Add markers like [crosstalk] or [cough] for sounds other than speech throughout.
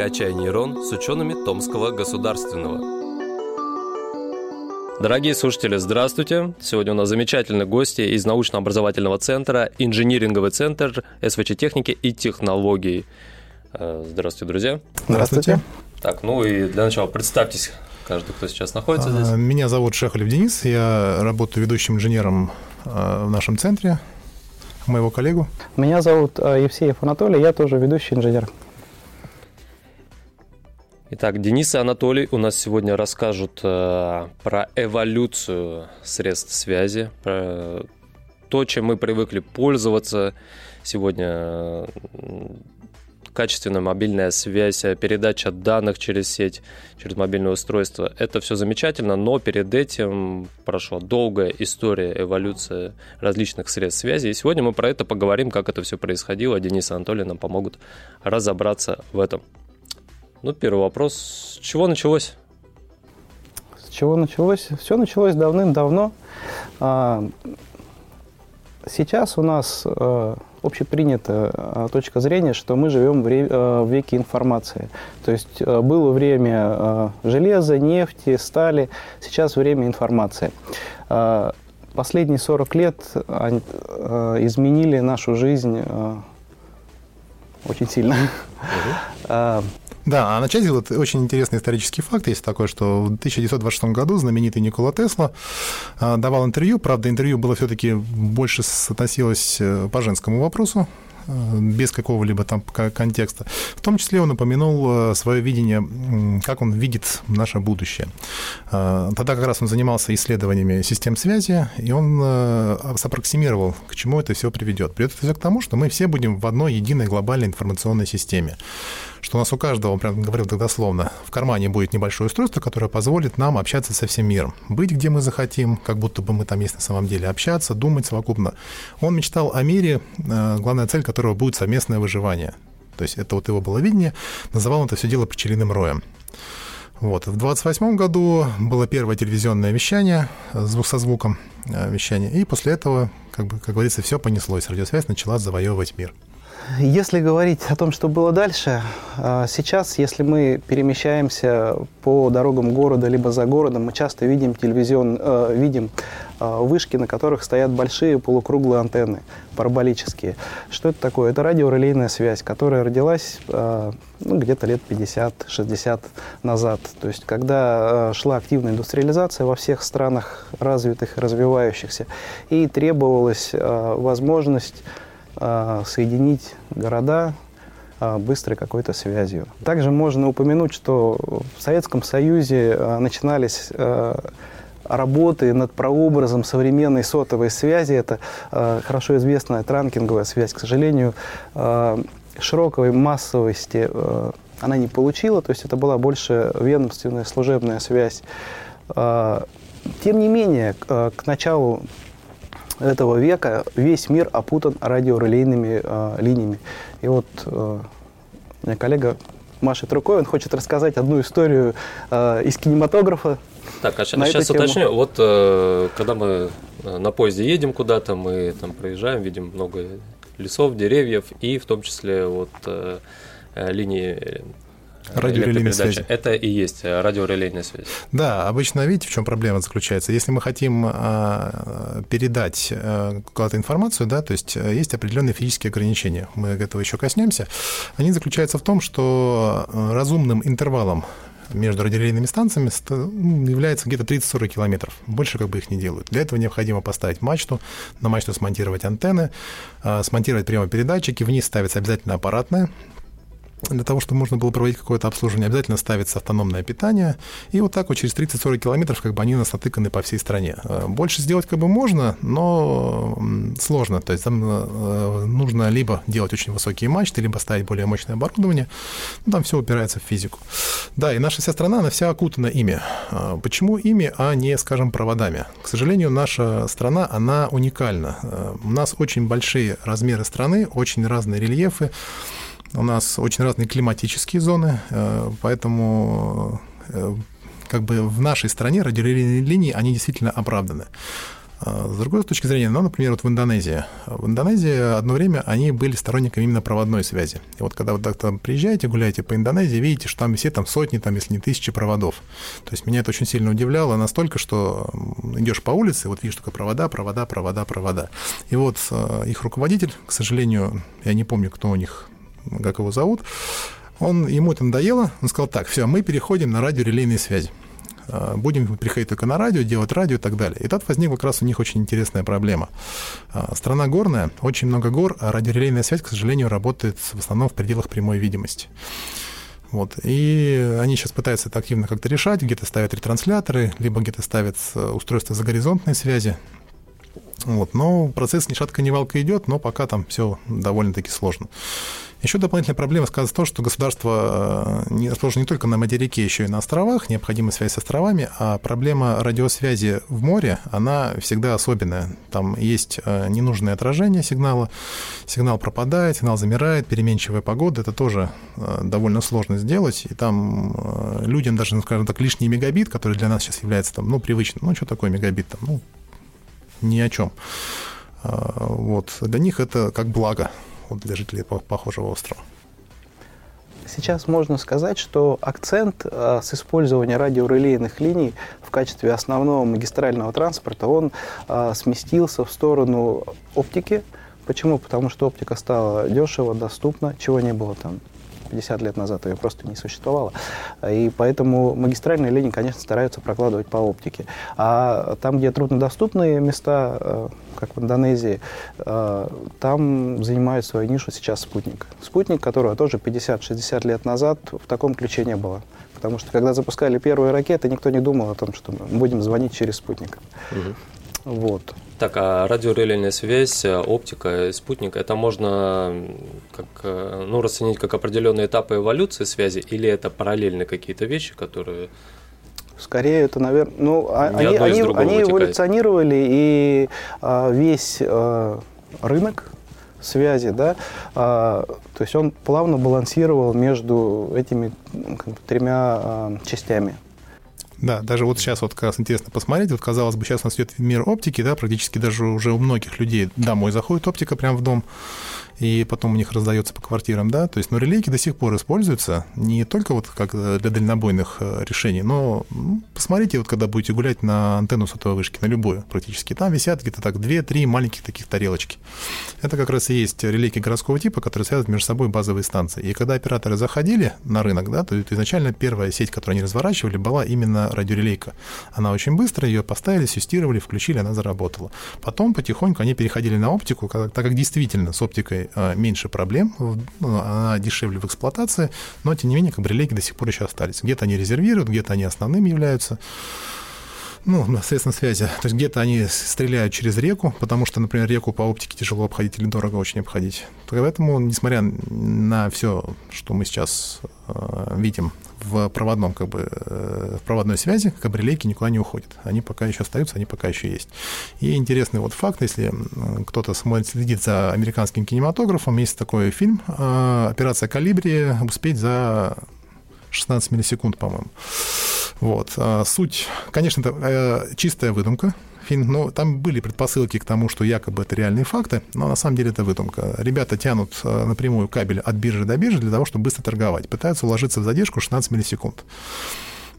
«Качай нейрон» с учеными Томского государственного. Дорогие слушатели, здравствуйте. Сегодня у нас замечательные гости из научно-образовательного центра, инжиниринговый центр СВЧ техники и технологий. Э, здравствуйте, друзья. Здравствуйте. Так, ну и для начала представьтесь, каждый, кто сейчас находится здесь. А, меня зовут Шехалев Денис, я работаю ведущим инженером э, в нашем центре, моего коллегу. Меня зовут э, Евсеев Анатолий, я тоже ведущий инженер. Итак, Денис и Анатолий у нас сегодня расскажут э, про эволюцию средств связи, про то, чем мы привыкли пользоваться сегодня. Качественная мобильная связь, передача данных через сеть, через мобильное устройство. Это все замечательно, но перед этим прошла долгая история эволюции различных средств связи. И сегодня мы про это поговорим, как это все происходило. Денис и Анатолий нам помогут разобраться в этом. Ну, первый вопрос. С чего началось? С чего началось? Все началось давным-давно. А, сейчас у нас а, общепринятая а, точка зрения, что мы живем в веке информации. То есть было время железа, нефти, стали, сейчас время информации. Последние 40 лет изменили нашу жизнь очень сильно. Да, а начать вот очень интересный исторический факт есть такой, что в 1926 году знаменитый Никола Тесла а, давал интервью, правда, интервью было все-таки больше относилось э, по женскому вопросу, Э, без какого-либо там контекста. В том числе он упомянул э, свое видение, как он видит наше будущее. Э, тогда как раз он занимался исследованиями систем связи, и он сопроксимировал, к чему это все приведет. Приведет это все к тому, что мы все будем в одной единой глобальной информационной системе. Что у нас у каждого, прям говорил тогда словно, в кармане будет небольшое устройство, которое позволит нам общаться со всем миром. Быть где мы захотим, как будто бы мы там есть на самом деле, общаться, думать совокупно. Он мечтал о мире, главная цель которого будет совместное выживание. То есть это вот его было видение, называл он это все дело пчелиным роем. Вот. В 28 году было первое телевизионное вещание, звук со звуком э, вещание, и после этого, как, бы, как говорится, все понеслось. Радиосвязь начала завоевывать мир. Если говорить о том, что было дальше, а, сейчас, если мы перемещаемся по дорогам города либо за городом, мы часто видим телевизион, э, видим э, вышки, на которых стоят большие полукруглые антенны, параболические. Что это такое? Это радиорелейная связь, которая родилась э, ну, где-то лет 50-60 назад. То есть, когда шла активная индустриализация во всех странах развитых и развивающихся, и требовалась возможность а, соединить города а, быстрой какой-то связью. Также можно упомянуть, что в Советском Союзе а, начинались работы над прообразом современной сотовой связи. Это хорошо известная транкинговая связь. К сожалению, широкой массовости она не получила, то есть это была больше ведомственная служебная связь. Тем не менее, к началу этого века весь мир опутан радиорелейными э, линиями. И вот э, моя коллега машет рукой, он хочет рассказать одну историю э, из кинематографа. Так, а сейчас, сейчас уточню. Вот э, когда мы э, на поезде едем куда-то, мы там проезжаем, видим много лесов, деревьев и в том числе вот э, э линии Радиорелейная связь. Это и есть э, радиорелейная связь. Да, обычно видите, в чем проблема заключается. Если мы хотим а, передать а, куда-то информацию, да, то есть э, есть определенные физические ограничения. Мы этого еще коснемся. Они заключаются в том, что разумным интервалом между радиорелейными станциями ну, является где-то 30-40 километров. Больше как бы их не делают. Для этого необходимо поставить мачту, на мачту смонтировать антенны, смонтировать прямопередатчики, вниз ставится обязательно аппаратная для того, чтобы можно было проводить какое-то обслуживание, обязательно ставится автономное питание. И вот так вот через 30-40 километров как бы они у нас натыканы по всей стране. Э, больше сделать как бы можно, но сложно. То есть там э, нужно либо делать очень высокие мачты, либо ставить более мощное оборудование. Ну, там все упирается в физику. Да, и наша вся страна, она вся окутана ими. Э, почему ими, а не, скажем, проводами? К сожалению, наша страна, она уникальна. У нас очень большие размеры страны, очень разные рельефы. У нас очень разные климатические зоны, э, поэтому э, как бы в нашей стране радиолинии, линии, они действительно оправданы. А, с другой точки зрения, ну, например, вот в Индонезии. В Индонезии одно время они были сторонниками именно проводной связи. И вот когда вы так там приезжаете, гуляете по Индонезии, видите, что там все там сотни, там, если не тысячи проводов. То есть меня это очень сильно удивляло настолько, что идешь по улице, вот видишь только провода, провода, провода, провода. И вот их руководитель, к сожалению, я не помню, кто у них, как его зовут, он, ему это надоело, он сказал, так, все, мы переходим на радиорелейные связи. А, будем приходить только на радио, делать радио и так далее. И тут возникла как раз у них очень интересная проблема. А, страна горная, очень много гор, а радиорелейная связь, к сожалению, работает в основном в пределах прямой видимости. Вот. И они сейчас пытаются это активно как-то решать, где-то ставят ретрансляторы, либо где-то ставят э, устройства загоризонтной связи. Вот. Но процесс ни шатка, ни валка идет, но пока там все довольно-таки сложно. Еще дополнительная проблема сказать то, что государство э, расположено не только на материке, еще и на островах, необходима связь с островами, а проблема радиосвязи в море, она всегда особенная. Там есть э, ненужное отражение сигнала, сигнал пропадает, сигнал замирает, переменчивая погода, это тоже э, довольно сложно сделать, и там людям даже, ну, скажем так, лишний мегабит, который для нас сейчас является там, ну, привычным, ну, что такое мегабит там, ну, ни о чем. Вот. Для них это как благо для жителей похожего острова. Сейчас можно сказать, что акцент э, с использования радиорелейных линий в качестве основного магистрального транспорта, он э, сместился в сторону оптики. Почему? Потому что оптика стала дешево, доступна, чего не было там 50 лет назад ее просто не существовало. И поэтому магистральные линии, конечно, стараются прокладывать по оптике. А там, где труднодоступные места, э, как в Индонезии, э, там занимает свою нишу сейчас спутник. Спутник, которого тоже 50-60 лет назад в таком ключе не было. Потому что когда запускали первые ракеты, никто не думал о том, что мы будем звонить через спутник. Угу. Вот. Так, а радиорелейная связь, оптика, спутник, это можно как, ну, расценить как определенные этапы эволюции связи или это параллельные какие-то вещи, которые... Скорее, это, наверное, ну, а, они, они, они эволюционировали, и а, весь а, рынок связи, да, а, то есть он плавно балансировал между этими как бы, тремя а, частями. Да, даже вот сейчас вот как раз интересно посмотреть, вот казалось бы, сейчас у нас идет мир оптики, да, практически даже уже у многих людей домой заходит оптика прямо в дом, и потом у них раздается по квартирам, да, то есть, но релейки до сих пор используются не только вот как для дальнобойных э, решений, но ну, посмотрите, вот когда будете гулять на антенну сотовой вышки, на любую практически, там висят где-то так 2-3 маленьких таких тарелочки. Это как раз и есть релейки городского типа, которые связывают между собой базовые станции. И когда операторы заходили на рынок, да, то изначально первая сеть, которую они разворачивали, была именно радиорелейка. Она очень быстро, ее поставили, сюстировали, включили, она заработала. Потом потихоньку они переходили на оптику, так как действительно с оптикой Э, меньше проблем, ну, она дешевле в эксплуатации, но, тем не менее, релейки до сих пор еще остались. Где-то они резервируют, где-то они основными являются ну, средством связи. То есть где-то они стреляют через реку, потому что, например, реку по оптике тяжело обходить или дорого очень обходить. Поэтому, несмотря на все, что мы сейчас э, видим в проводном, как бы, э, в проводной связи, релейки никуда не уходят. Они пока еще остаются, они пока еще есть. И интересный вот факт, если кто-то смотрит, следит за американским кинематографом, есть такой фильм э, «Операция Калибри» успеть за 16 миллисекунд, по-моему. Вот. А суть, конечно, это э, чистая выдумка, фильм, но там были предпосылки к тому, что якобы это реальные факты, но на самом деле это выдумка. Ребята тянут э, напрямую кабель от биржи до биржи для того, чтобы быстро торговать. Пытаются уложиться в задержку 16 миллисекунд.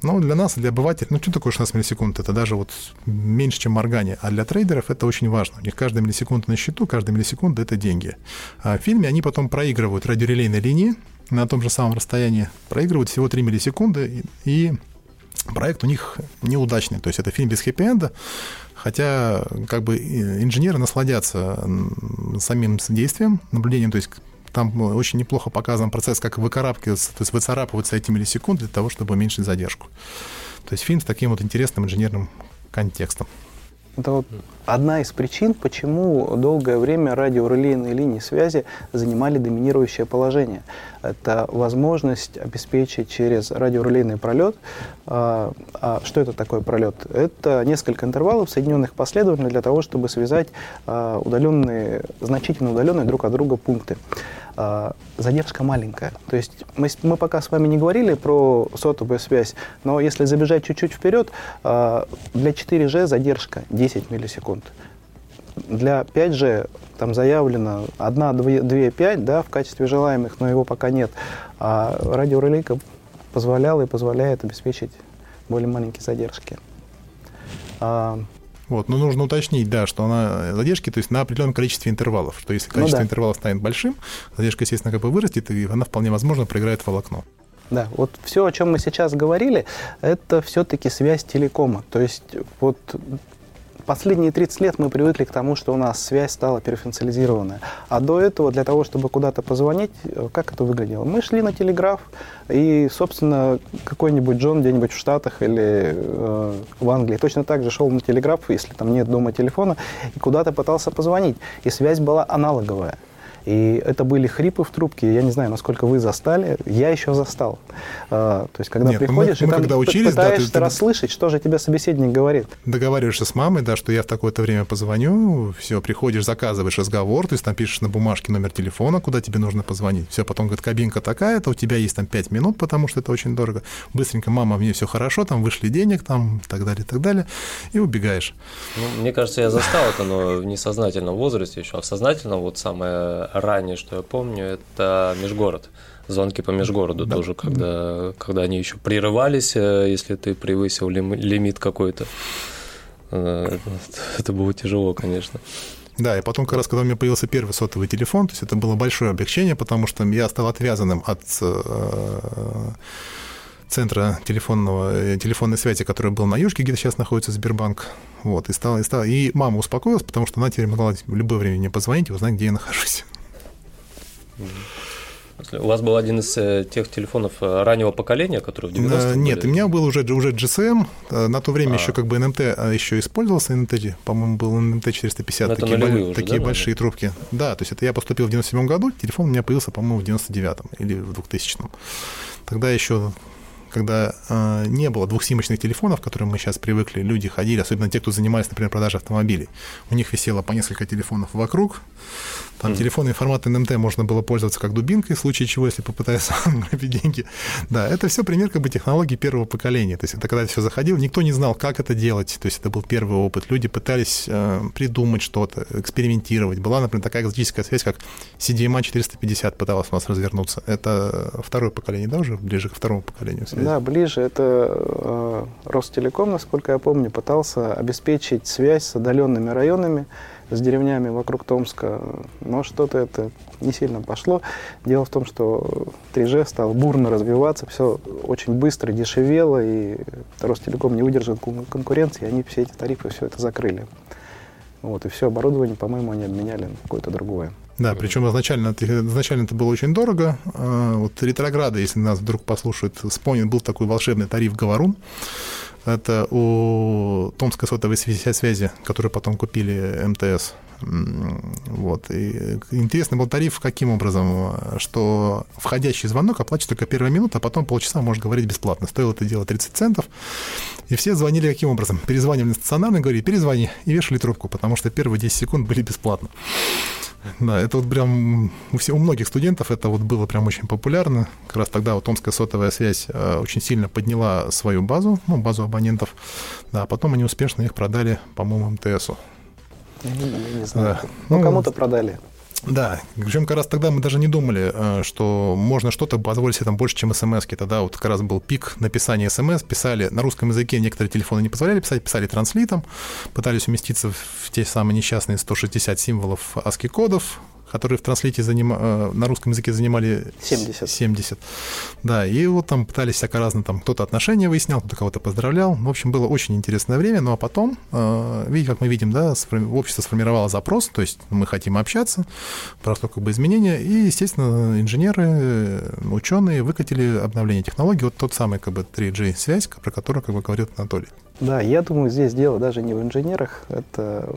Но для нас, для обывателей, ну что такое 16 миллисекунд? Это даже вот меньше, чем моргание. А для трейдеров это очень важно. У них каждая миллисекунда на счету, каждая миллисекунда — это деньги. А в фильме они потом проигрывают радиорелейные линии на том же самом расстоянии, проигрывают всего 3 миллисекунды, и проект у них неудачный. То есть это фильм без хэппи-энда, хотя как бы инженеры насладятся самим действием, наблюдением, то есть там очень неплохо показан процесс, как выкарабкиваться, то есть выцарапываться эти миллисекунды для того, чтобы уменьшить задержку. То есть фильм с таким вот интересным инженерным контекстом. Это одна из причин, почему долгое время радиорелейные линии связи занимали доминирующее положение. Это возможность обеспечить через радиорелейный пролет. А, а что это такое пролет? Это несколько интервалов, соединенных последовательно для того, чтобы связать а, удаленные, значительно удаленные друг от друга пункты. А, задержка маленькая. То есть мы, мы пока с вами не говорили про сотовую связь, но если забежать чуть-чуть вперед, а, для 4G задержка 10 миллисекунд. Для 5G там заявлено 1, 2, 2 5 да, в качестве желаемых, но его пока нет. А радиорелейка позволяла и позволяет обеспечить более маленькие задержки. Вот, но нужно уточнить, да, что она задержки, то есть на определенном количестве интервалов, что если ну количество ну, да. интервалов станет большим, задержка, естественно, как бы вырастет, и она вполне возможно проиграет волокно. Да, вот все, о чем мы сейчас говорили, это все-таки связь телекома. То есть вот Последние 30 лет мы привыкли к тому, что у нас связь стала перфункционализированная. А до этого для того, чтобы куда-то позвонить, э, как это выглядело? Мы шли на телеграф, и, собственно, какой-нибудь Джон где-нибудь в Штатах или э, в Англии точно так же шел на телеграф, если там нет дома телефона, и куда-то пытался позвонить. И связь была аналоговая. И это были хрипы в трубке. Я не знаю, насколько вы застали. Я еще застал. А, то есть, когда Нет, приходишь, мы, мы и там когда учились, пытаешься да, ты, расслышать, что же тебе собеседник говорит. Договариваешься с мамой, да, что я в такое-то время позвоню, все, приходишь, заказываешь разговор, то есть там пишешь на бумажке номер телефона, куда тебе нужно позвонить. Все, потом говорит, кабинка такая-то, у тебя есть там 5 минут, потому что это очень дорого. Быстренько, мама, мне все хорошо, там вышли денег, там, так далее, так далее, и убегаешь. Ну, мне кажется, я застал это, но в несознательном возрасте еще, а в сознательном вот самое ранее, что я помню, это межгород. Звонки по межгороду да. тоже, когда, когда они еще прерывались, э, если ты превысил лимит какой-то. Э, [laughs] это было тяжело, конечно. Да, и потом, как раз, когда у меня появился первый сотовый телефон, то есть это было большое облегчение, потому что я стал отвязанным от э, центра телефонного, телефонной связи, который был на Южке, где сейчас находится Сбербанк. Вот, и, стала, и, стала, и мама успокоилась, потому что она теперь могла в любое время мне позвонить и узнать, где я нахожусь. У вас был один из э, тех телефонов э, раннего поколения, который в 90-х Нет, были? у меня был уже, уже GSM. Э, на то время а. еще как бы НМТ еще использовался. НМТ, по-моему, был НМТ 450. Но такие бо- уже, такие да, большие наверное? трубки. Да, то есть это я поступил в 97 году, телефон у меня появился, по-моему, в 99-м или в 2000-м. Тогда еще когда э, не было двухсимочных телефонов, к которым мы сейчас привыкли, люди ходили, особенно те, кто занимались, например, продажей автомобилей. У них висело по несколько телефонов вокруг, там mm. телефонный формат НМТ можно было пользоваться как дубинкой, в случае чего, если попытаются [laughs] грабить деньги. Да, это все пример как бы технологий первого поколения. То есть это когда все заходил, никто не знал, как это делать. То есть это был первый опыт. Люди пытались э, придумать что-то, экспериментировать. Была, например, такая экзотическая связь, как CDMA 450 пыталась у нас развернуться. Это второе поколение, да, уже ближе к второму поколению связи? Да, ближе. Это э, Ростелеком, насколько я помню, пытался обеспечить связь с отдаленными районами с деревнями вокруг Томска, но что-то это не сильно пошло. Дело в том, что 3G стал бурно развиваться, все очень быстро дешевело, и Ростелеком не выдержал конкуренции, и они все эти тарифы, все это закрыли. Вот, и все оборудование, по-моему, они обменяли на какое-то другое. Да, причем изначально, изначально это было очень дорого. А, вот ретрограды, если нас вдруг послушают, вспомнят, был такой волшебный тариф «Говорун», это у Томской сотовой связи, которую потом купили МТС. Вот. И интересный был тариф каким образом, что входящий звонок оплачивается только первая минута, а потом полчаса может говорить бесплатно. Стоило это дело 30 центов. И все звонили каким образом? Перезванивали стационарно говорили, перезвони, и вешали трубку, потому что первые 10 секунд были бесплатно. Да, это вот прям у, всех, у многих студентов это вот было прям очень популярно. Как раз тогда вот Томская сотовая связь э, очень сильно подняла свою базу, ну, базу абонентов. Да, а потом они успешно их продали, по-моему, МТСу. Не, я не знаю. Да. Ну, ну, кому-то продали. Да, причем как раз тогда мы даже не думали, э, что можно что-то позволить себе там больше, чем смс -ки. Тогда вот как раз был пик написания смс, писали на русском языке, некоторые телефоны не позволяли писать, писали транслитом, пытались уместиться в те самые несчастные 160 символов ASCII-кодов, которые в транслите заним... Э, на русском языке занимали 70. 70. Да, и вот там пытались всяко разно, там кто-то отношения выяснял, кто-то кого-то поздравлял. В общем, было очень интересное время, ну а потом, э, видите, как мы видим, да, общество сформировало запрос, то есть мы хотим общаться, прошло как бы изменения, и, естественно, инженеры, ученые выкатили обновление технологий, вот тот самый как бы 3G-связь, про которую как бы говорит Анатолий. Да, я думаю, здесь дело даже не в инженерах, это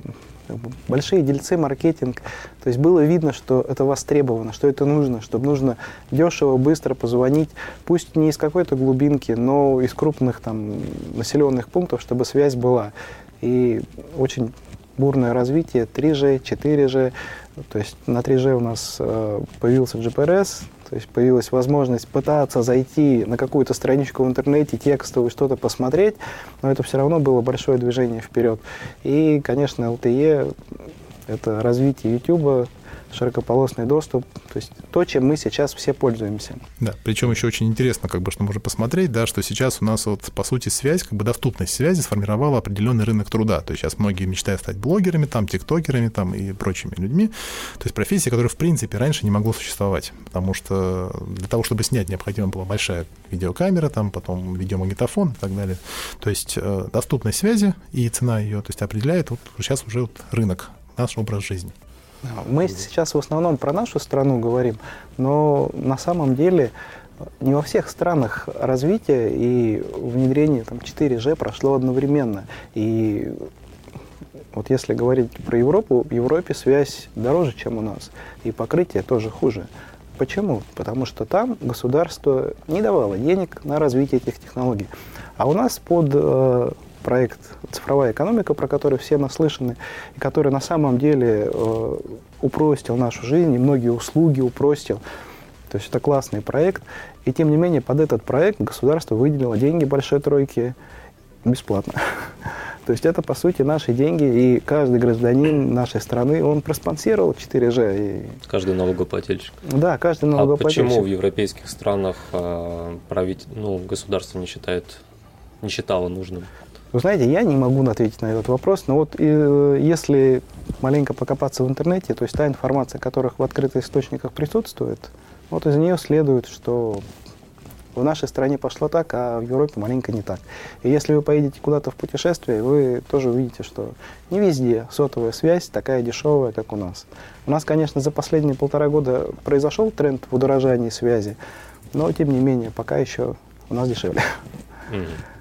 большие дельцы, маркетинг. То есть было видно, что это востребовано, что это нужно, чтобы нужно дешево, быстро позвонить, пусть не из какой-то глубинки, но из крупных там населенных пунктов, чтобы связь была. И очень бурное развитие 3G, 4G, То есть на 3G у нас э, появился GPRS, то есть появилась возможность пытаться зайти на какую-то страничку в интернете, текстовую, что-то посмотреть, но это все равно было большое движение вперед. И, конечно, LTE — это развитие YouTube, широкополосный доступ, то есть то, чем мы сейчас все пользуемся. Да, причем еще очень интересно, как бы, что можно посмотреть, да, что сейчас у нас вот, по сути, связь, как бы доступность связи сформировала определенный рынок труда. То есть сейчас многие мечтают стать блогерами, там, тиктокерами, там, и прочими людьми. То есть профессия, которая, в принципе, раньше не могло существовать, потому что для того, чтобы снять, необходима была большая видеокамера, там, потом видеомагнитофон и так далее. То есть э, доступность связи и цена ее, то есть определяет вот сейчас уже вот рынок, наш образ жизни. Мы сейчас в основном про нашу страну говорим, но на самом деле не во всех странах развитие и внедрение там, 4G прошло одновременно. И вот если говорить про Европу, в Европе связь дороже, чем у нас, и покрытие тоже хуже. Почему? Потому что там государство не давало денег на развитие этих технологий. А у нас под э, проект «Цифровая экономика», про который все наслышаны, и который на самом деле э, упростил нашу жизнь и многие услуги упростил. То есть это классный проект. И тем не менее под этот проект государство выделило деньги большой тройки бесплатно. [laughs] То есть это, по сути, наши деньги, и каждый гражданин нашей страны, он проспонсировал 4G. И... Каждый налогоплательщик. Да, каждый налогоплательщик. А почему в европейских странах э, править, ну, государство не считает, не считало нужным? Вы знаете, я не могу ответить на этот вопрос, но вот э, если маленько покопаться в интернете, то есть та информация, которых в открытых источниках присутствует, вот из нее следует, что в нашей стране пошло так, а в Европе маленько не так. И если вы поедете куда-то в путешествие, вы тоже увидите, что не везде сотовая связь такая дешевая, как у нас. У нас, конечно, за последние полтора года произошел тренд в удорожании связи, но, тем не менее, пока еще у нас дешевле. Mm-hmm.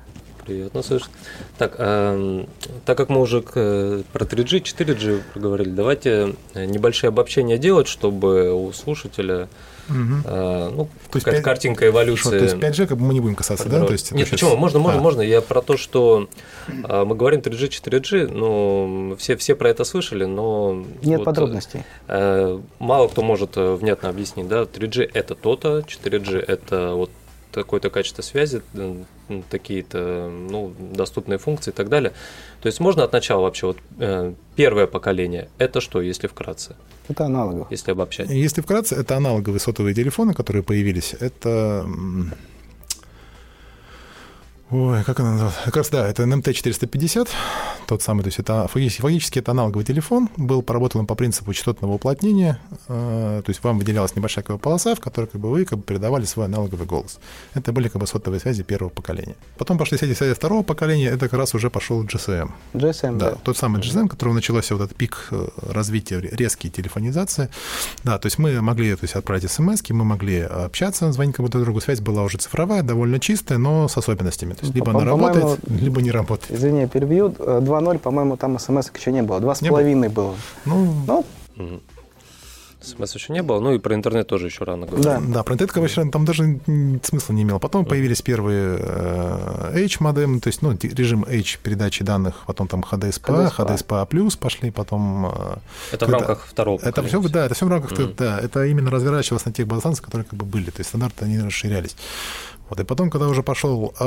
Приятно слышать. Так, э, так как мы уже к, про 3G, 4G проговорили, давайте э, небольшое обобщение делать, чтобы у слушателя Угу. А, ну, то есть 5... картинка эволюции. Что, то есть 5G как бы мы не будем касаться, да? То есть Нет, сейчас... почему? Можно, можно, а. можно. Я про то, что а, мы говорим 3G, 4G, ну, все, все про это слышали, но... Нет вот, подробностей. А, мало кто может внятно объяснить, да, 3G это то-то, 4G это вот такое-то качество связи, такие-то ну, доступные функции и так далее. То есть можно от начала вообще вот э, первое поколение это что, если вкратце? Это аналоговые. Если обобщать. Если вкратце, это аналоговые сотовые телефоны, которые появились. Это Ой, как она называлась? Как раз, да, это NMT450, тот самый, то есть это фактически это аналоговый телефон, был проработан по принципу частотного уплотнения, э, то есть вам выделялась небольшая как бы, полоса, в которой как бы, вы как бы, передавали свой аналоговый голос. Это были как бы сотовые связи первого поколения. Потом пошли связи связи второго поколения, это как раз уже пошел GSM. GSM, да. да. Тот самый GSM, который начался вот этот пик э, развития резкие телефонизации. Да, то есть мы могли то есть, отправить смс мы могли общаться, звонить кому-то другу. Связь была уже цифровая, довольно чистая, но с особенностями есть либо она работает, либо не работает. Извини, я перебью. 2.0, по-моему, там смс еще не было. 2,5 было. Ну, ну СМС еще не было, ну и про интернет тоже еще рано говорить. Да, да про интернет вообще там даже смысла не имело. Потом появились первые H-модемы, то есть ну, режим H передачи данных, потом там HDSPA, HDSPA+, HDSPA плюс пошли, потом... Это когда... в рамках второго это все, Да, это все в рамках, mm-hmm. да, это именно разворачивалось на тех базах, которые как бы были, то есть стандарты, они расширялись. Вот, и потом, когда уже пошел э,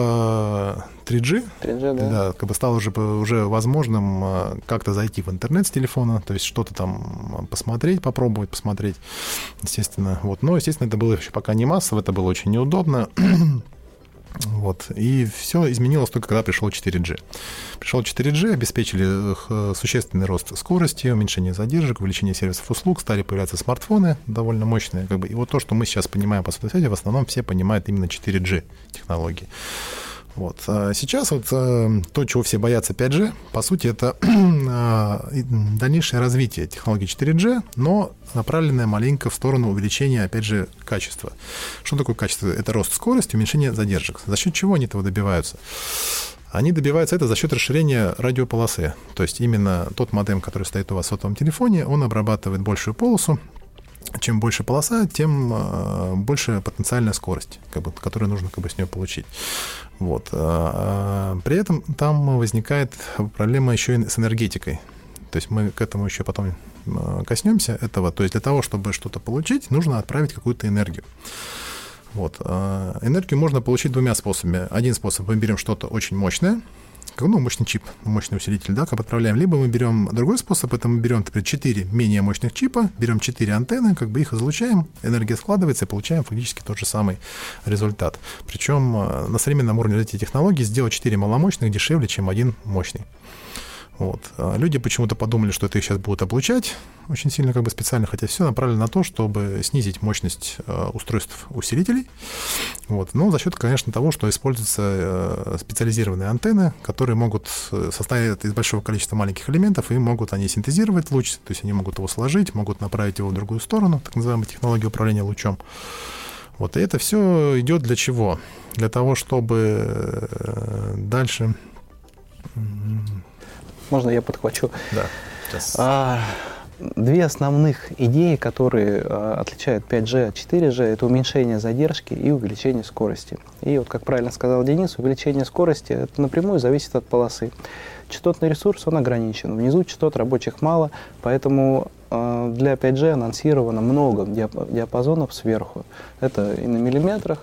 3G, 3G да. да, как бы стало уже, уже возможным э, как-то зайти в интернет с телефона, то есть что-то там посмотреть, попробовать посмотреть, естественно. Вот. Но, естественно, это было еще пока не массово, это было очень неудобно. [clears throat] Вот. И все изменилось только когда пришел 4G. Пришел 4G, обеспечили э, существенный рост скорости, уменьшение задержек, увеличение сервисов услуг, стали появляться смартфоны довольно мощные. Как бы. И вот то, что мы сейчас понимаем по сотовой связи, в основном все понимают именно 4G технологии. Вот. А сейчас вот э, то, чего все боятся 5G, по сути, это [clears throat] а, дальнейшее развитие технологии 4G, но направленное маленько в сторону увеличения, опять же, качества. Что такое качество? Это рост скорости, уменьшение задержек. За счет чего они этого добиваются? Они добиваются это за счет расширения радиополосы. То есть именно тот модем, который стоит у вас в сотовом телефоне, он обрабатывает большую полосу, чем больше полоса, тем э, больше потенциальная скорость, как бы, которую нужно как бы, с нее получить. Вот. А, а, при этом там возникает проблема еще и с энергетикой. То есть мы к этому еще потом коснемся этого. То есть для того, чтобы что-то получить, нужно отправить какую-то энергию. Вот. Энергию можно получить двумя способами. Один способ, мы берем что-то очень мощное, ну, мощный чип, мощный усилитель, да, как отправляем. Либо мы берем другой способ, это мы берем, например, 4 менее мощных чипа, берем 4 антенны, как бы их излучаем, энергия складывается и получаем фактически тот же самый результат. Причем э, на современном уровне эти технологии сделать 4 маломощных дешевле, чем один мощный. Вот. А люди почему-то подумали, что это их сейчас будут облучать очень сильно, как бы специально, хотя все направлено на то, чтобы снизить мощность э, устройств усилителей. Вот. Но за счет, конечно, того, что используются э, специализированные антенны, которые могут э, состоять из большого количества маленьких элементов, и могут они синтезировать луч, то есть они могут его сложить, могут направить его в другую сторону, так называемая технология управления лучом. Вот. И это все идет для чего? Для того, чтобы дальше можно я подхвачу? Да. А, две основных идеи, которые а, отличают 5G от 4G, это уменьшение задержки и увеличение скорости. И вот, как правильно сказал Денис, увеличение скорости это напрямую зависит от полосы. Частотный ресурс, он ограничен. Внизу частот рабочих мало, поэтому э, для 5G анонсировано много диапазонов сверху. Это и на миллиметрах,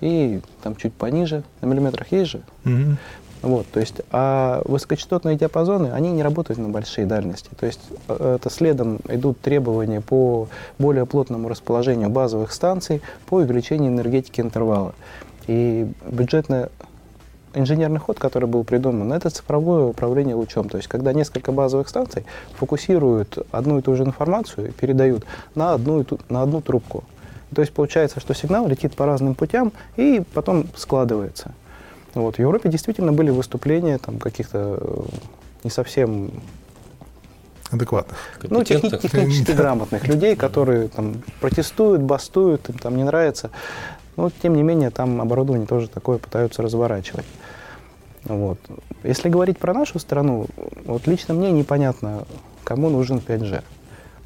и там чуть пониже. На миллиметрах есть же? Mm-hmm. Вот, то есть, а высокочастотные диапазоны, они не работают на большие дальности. То есть, э, это следом идут требования по более плотному расположению базовых станций, по увеличению энергетики интервала. И бюджетный инженерный ход, который был придуман, это цифровое управление лучом. То есть, когда несколько базовых станций фокусируют одну и ту же информацию и передают на одну, и ту, на одну трубку. То есть, получается, что сигнал летит по разным путям и потом складывается. Вот. В Европе действительно были выступления там, каких-то э, не совсем адекватных. Ну, техни- технически [laughs] грамотных людей, которые там протестуют, бастуют, им там не нравится. Но, тем не менее, там оборудование тоже такое пытаются разворачивать. Вот. Если говорить про нашу страну, вот лично мне непонятно, кому нужен 5G.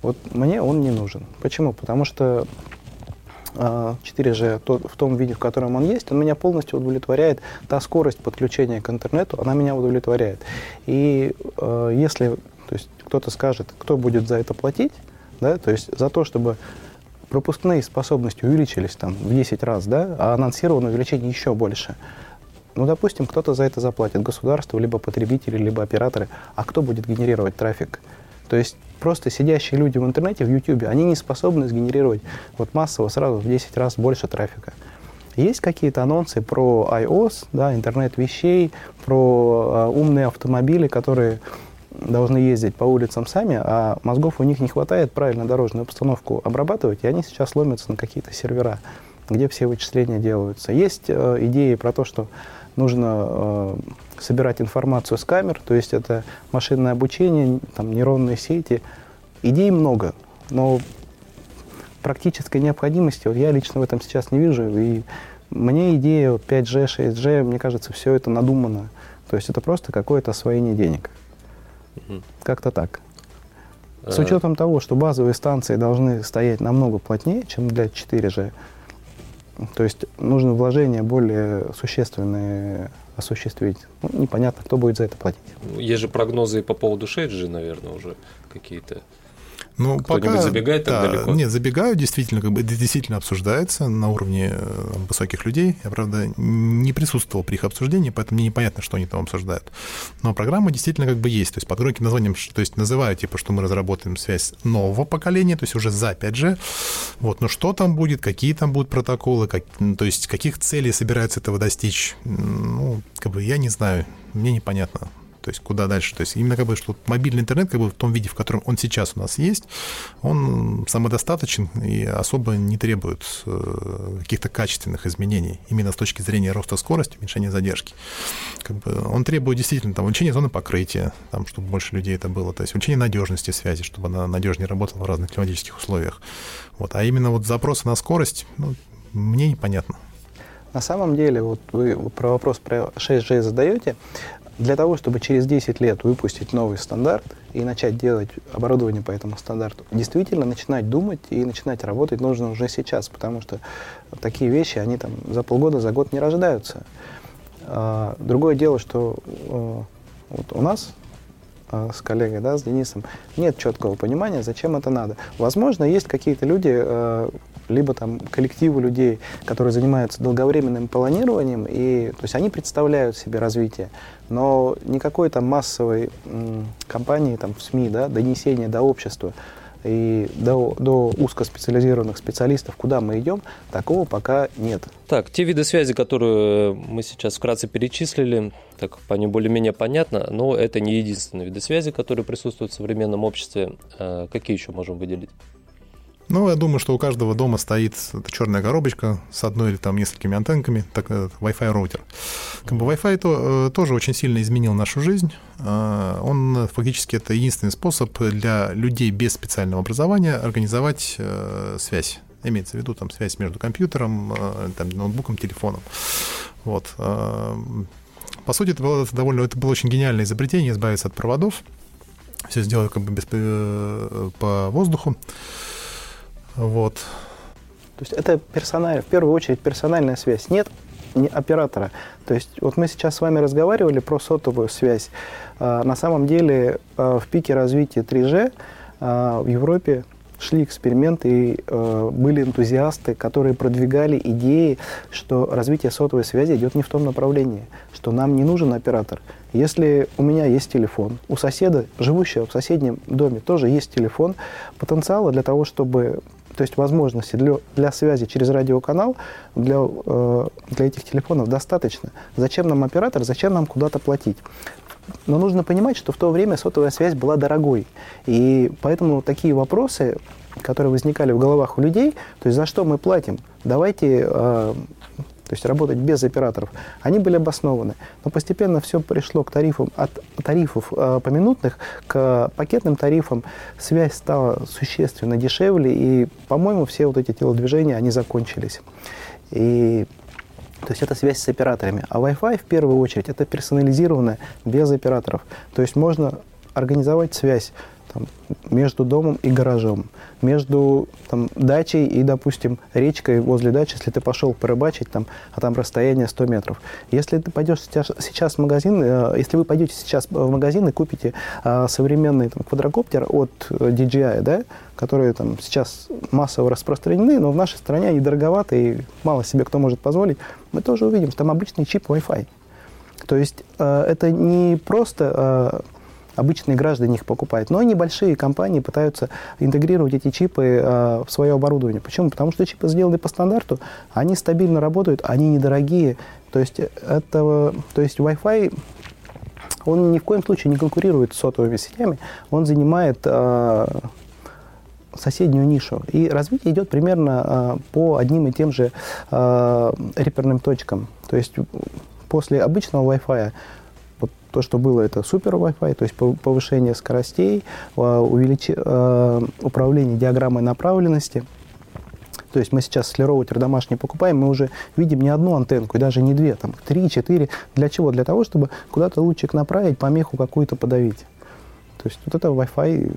Вот мне он не нужен. Почему? Потому что 4G а, в том виде, в котором он есть, он меня полностью удовлетворяет. Та скорость подключения к интернету, она меня удовлетворяет. И э, если то есть, кто-то скажет, кто будет за это платить, да, то есть за то, чтобы пропускные способности увеличились там, в 10 раз, да, а анонсировано увеличение еще больше, ну, допустим, кто-то за это заплатит, государство, либо потребители, либо операторы. А кто будет генерировать трафик? То есть просто сидящие люди в интернете, в YouTube, они не способны сгенерировать вот массово сразу в 10 раз больше трафика. Есть какие-то анонсы про iOS, да, интернет вещей, про э, умные автомобили, которые должны ездить по улицам сами, а мозгов у них не хватает правильно дорожную обстановку обрабатывать, и они сейчас ломятся на какие-то сервера, где все вычисления делаются. Есть э, идеи про то, что нужно э, собирать информацию с камер, то есть это машинное обучение, там, нейронные сети. Идей много, но практической необходимости вот я лично в этом сейчас не вижу. И мне идея вот 5G, 6G, мне кажется, все это надумано. То есть это просто какое-то освоение денег. Угу. Как-то так. С э. учетом того, что базовые станции должны стоять намного плотнее, чем для 4G, то есть нужно вложения более существенные осуществить. Ну, непонятно, кто будет за это платить. Есть же прогнозы по поводу 6G, наверное, уже какие-то. Ну, пока, забегает так да, далеко? Нет, забегают, действительно, как бы действительно обсуждается на уровне э, высоких людей. Я, правда, не присутствовал при их обсуждении, поэтому мне непонятно, что они там обсуждают. Но программа действительно как бы есть. То есть под громким названием, то есть называют, типа, что мы разработаем связь нового поколения, то есть уже за 5G. Вот, но что там будет, какие там будут протоколы, как, то есть каких целей собираются этого достичь, ну, как бы я не знаю, мне непонятно то есть куда дальше. То есть именно как бы, что мобильный интернет как бы в том виде, в котором он сейчас у нас есть, он самодостаточен и особо не требует э, каких-то качественных изменений именно с точки зрения роста скорости, уменьшения задержки. Как бы он требует действительно там, увеличения зоны покрытия, там, чтобы больше людей это было, то есть увеличение надежности связи, чтобы она надежнее работала в разных климатических условиях. Вот. А именно вот запросы на скорость, ну, мне непонятно. На самом деле, вот вы про вопрос про 6G задаете, для того, чтобы через 10 лет выпустить новый стандарт и начать делать оборудование по этому стандарту, действительно начинать думать и начинать работать нужно уже сейчас, потому что такие вещи, они там за полгода, за год не рождаются. А, другое дело, что а, вот у нас э, с коллегой, да, с Денисом, нет четкого понимания, зачем это надо. Возможно, есть какие-то люди, э, либо там коллективы людей, которые занимаются долговременным планированием, и, то есть они представляют себе развитие, но никакой там массовой м, компании там, в СМИ, да, донесения до общества и до, до узкоспециализированных специалистов, куда мы идем, такого пока нет. Так, те виды связи, которые мы сейчас вкратце перечислили, так по ним более-менее понятно, но это не единственные виды связи, которые присутствуют в современном обществе. А какие еще можем выделить? Ну, я думаю, что у каждого дома стоит черная коробочка с одной или там несколькими антенками, так, э, Wi-Fi роутер. Как бы Wi-Fi то, э, тоже очень сильно изменил нашу жизнь. Э, он фактически это единственный способ для людей без специального образования организовать связь. Имеется в виду там связь между компьютером, там, ноутбуком, телефоном. Вот. По сути, это было, это довольно, это было очень гениальное изобретение избавиться от проводов, все сделать как бы без, по воздуху. Вот. То есть это персональная, в первую очередь персональная связь. Нет не оператора. То есть вот мы сейчас с вами разговаривали про сотовую связь. А, на самом деле а, в пике развития 3G а, в Европе шли эксперименты, и были энтузиасты, которые продвигали идеи, что развитие сотовой связи идет не в том направлении, что нам не нужен оператор. Если у меня есть телефон, у соседа, живущего в соседнем доме, тоже есть телефон, потенциала для того, чтобы то есть возможности для, для связи через радиоканал для, э, для этих телефонов достаточно. Зачем нам оператор, зачем нам куда-то платить? Но нужно понимать, что в то время сотовая связь была дорогой. И поэтому такие вопросы, которые возникали в головах у людей, то есть за что мы платим, давайте э, то есть работать без операторов, они были обоснованы. Но постепенно все пришло к тарифам, от тарифов э, поминутных к пакетным тарифам. Связь стала существенно дешевле, и, по-моему, все вот эти телодвижения, они закончились. И то есть это связь с операторами. А Wi-Fi в первую очередь это персонализированная без операторов. То есть можно организовать связь там, между домом и гаражом, между там, дачей и, допустим, речкой возле дачи, если ты пошел порыбачить, там, а там расстояние 100 метров. Если ты пойдешь сейчас, в магазин, э, если вы пойдете сейчас в магазин и купите э, современный там, квадрокоптер от э, DJI, да, которые там сейчас массово распространены, но в нашей стране они дороговаты и мало себе кто может позволить, мы тоже увидим, что там обычный чип Wi-Fi. То есть э, это не просто э, обычные граждане их покупают. Но небольшие компании пытаются интегрировать эти чипы э, в свое оборудование. Почему? Потому что чипы сделаны по стандарту, они стабильно работают, они недорогие. То есть, это, то есть Wi-Fi он ни в коем случае не конкурирует с сотовыми сетями, он занимает э, соседнюю нишу. И развитие идет примерно э, по одним и тем же э, реперным точкам. То есть после обычного Wi-Fi то, что было, это супер Wi-Fi, то есть повышение скоростей, а, увелич... А, управление диаграммой направленности. То есть мы сейчас, если роутер домашний покупаем, мы уже видим не одну антенку, и даже не две, там три, четыре. Для чего? Для того, чтобы куда-то лучик направить, помеху какую-то подавить. То есть вот это Wi-Fi,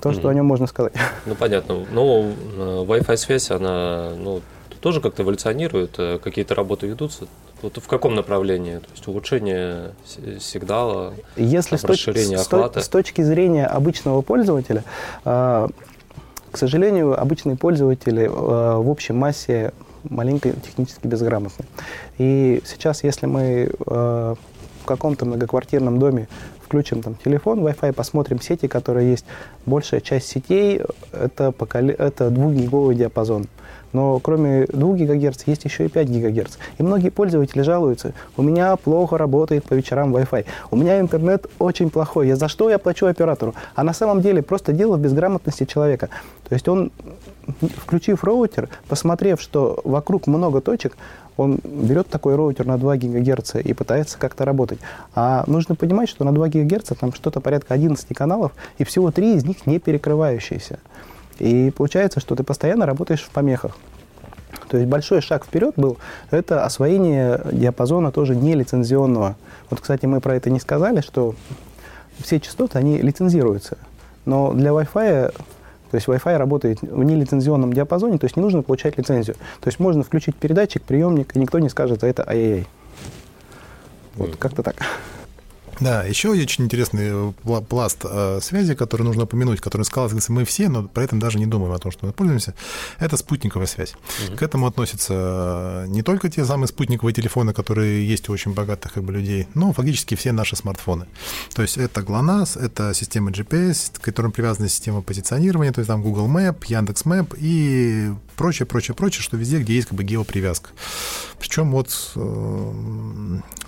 то, что mm. о нем можно сказать. Ну, понятно. Но ну, Wi-Fi связь, она ну, тоже как-то эволюционирует, э, какие-то работы ведутся. Вот в каком направлении? То есть улучшение сигнала, Если там, расширение с, охвата? С точки зрения обычного пользователя, э, к сожалению, обычные пользователи э, в общей массе маленько технически безграмотны. И сейчас, если мы в каком-то многоквартирном доме включим там телефон, Wi-Fi, посмотрим сети, которые есть, большая часть сетей это, поколе... это двухгиговый диапазон. Но кроме 2 ГГц есть еще и 5 ГГц. И многие пользователи жалуются, у меня плохо работает по вечерам Wi-Fi, у меня интернет очень плохой, я, за что я плачу оператору? А на самом деле просто дело в безграмотности человека. То есть он, включив роутер, посмотрев, что вокруг много точек, он берет такой роутер на 2 ГГц и пытается как-то работать. А нужно понимать, что на 2 ГГц там что-то порядка 11 каналов, и всего 3 из них не перекрывающиеся. И получается, что ты постоянно работаешь в помехах. То есть большой шаг вперед был, это освоение диапазона тоже нелицензионного. Вот, кстати, мы про это не сказали, что все частоты, они лицензируются. Но для Wi-Fi, то есть Wi-Fi работает в нелицензионном диапазоне, то есть не нужно получать лицензию. То есть можно включить передатчик, приемник, и никто не скажет за это ай-яй-яй. Вот, как-то так. Да, еще очень интересный пласт э, связи, который нужно упомянуть, который сказался мы все, но при этом даже не думаем о том, что мы пользуемся, это спутниковая связь. Угу. К этому относятся не только те самые спутниковые телефоны, которые есть у очень богатых как бы, людей, но фактически все наши смартфоны. То есть это GLONASS, это система GPS, к которым привязана система позиционирования, то есть там Google Map, Яндекс Map и прочее, прочее, прочее, что везде, где есть как бы геопривязка. Причем вот э,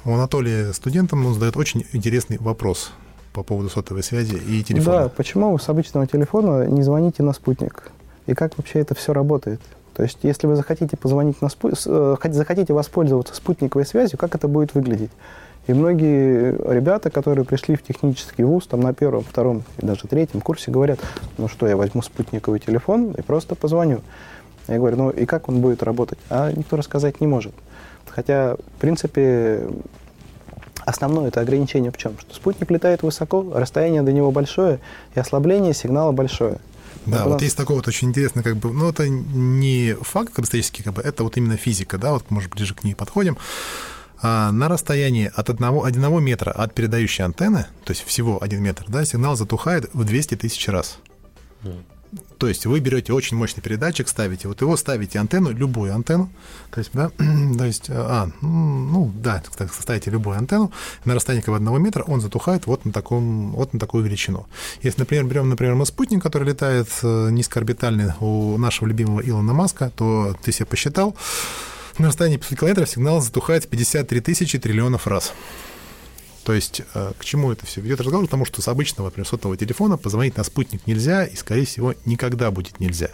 у Анатолия студентам он задает очень интересный вопрос по поводу сотовой связи и телефона. Да, почему вы с обычного телефона не звоните на спутник? И как вообще это все работает? То есть, если вы захотите позвонить на спу... Э, захотите воспользоваться спутниковой связью, как это будет выглядеть? И многие ребята, которые пришли в технический вуз, там на первом, втором и даже третьем курсе, говорят, ну что, я возьму спутниковый телефон и просто позвоню. Я говорю, ну и как он будет работать? А никто рассказать не может. Хотя, в принципе, основное это ограничение в чем? Что спутник летает высоко, расстояние до него большое, и ослабление сигнала большое. Да, вот, есть такой вот очень интересный, как бы, ну, это не факт исторический, как бы, это вот именно физика, да, вот, может, ближе к ней подходим. А на расстоянии от одного, одного метра от передающей антенны, то есть всего один метр, да, сигнал затухает в 200 тысяч раз. То есть вы берете очень мощный передатчик, ставите, вот его ставите антенну, любую антенну, то есть, да, [clears throat] то есть, а, ну, да, ставите любую антенну, на расстоянии одного метра он затухает вот на, таком, вот на такую величину. Если, например, берем, например, мы спутник, который летает э, низкоорбитальный у нашего любимого Илона Маска, то ты себе посчитал, на расстоянии 500 километров сигнал затухает в 53 тысячи триллионов раз. То есть э, к чему это все ведет разговор? Потому что с обычного, например, сотового телефона позвонить на спутник нельзя, и, скорее всего, никогда будет нельзя.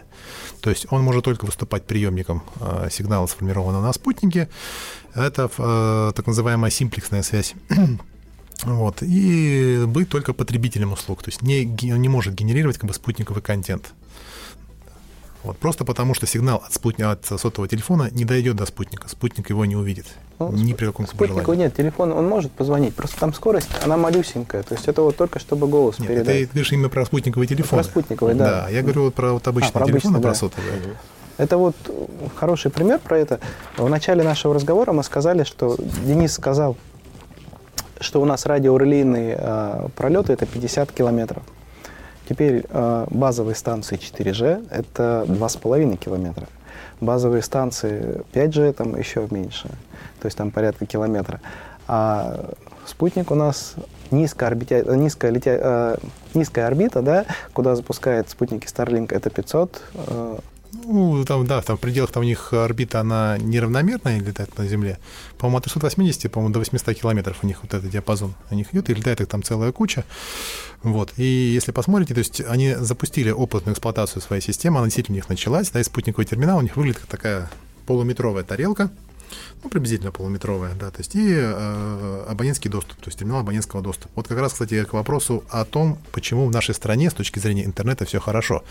То есть он может только выступать приемником э, сигнала, сформированного на спутнике. Это э, так называемая симплексная связь. [clears throat] Вот, и быть только потребителем услуг, то есть не, не может генерировать как бы спутниковый контент. Вот, просто потому, что сигнал от, спутника, от сотового телефона не дойдет до спутника. Спутник его не увидит. Ну, ни при каком Спутнику нет, телефон он может позвонить, просто там скорость, она малюсенькая. То есть это вот только чтобы голос нет, передать. Ты говоришь именно про спутниковый телефон. Про спутниковый, да. Да, я говорю вот про вот обычный а, про телефон, обычный, а про сотовый. Это вот хороший пример про это. В начале нашего разговора мы сказали, что Денис сказал, что у нас радиорелейные э, пролеты это 50 километров. Теперь э, базовые станции 4G – это 2,5 километра. Базовые станции 5G там еще меньше, то есть там порядка километра. А спутник у нас низкая, орбитя, низкая, летя, э, низкая орбита, да, куда запускает спутники Starlink, это 500 э, ну, там, да, там в пределах там у них орбита, она неравномерная летает на Земле. По-моему, от 380, по-моему, до 800 километров у них вот этот диапазон. У них идет, и летает их там целая куча. Вот. И если посмотрите, то есть они запустили опытную эксплуатацию своей системы, она действительно у них началась, да, и спутниковый терминал у них выглядит как такая полуметровая тарелка, ну, приблизительно полуметровая, да, то есть и э, абонентский доступ, то есть терминал абонентского доступа. Вот как раз, кстати, к вопросу о том, почему в нашей стране с точки зрения интернета все хорошо.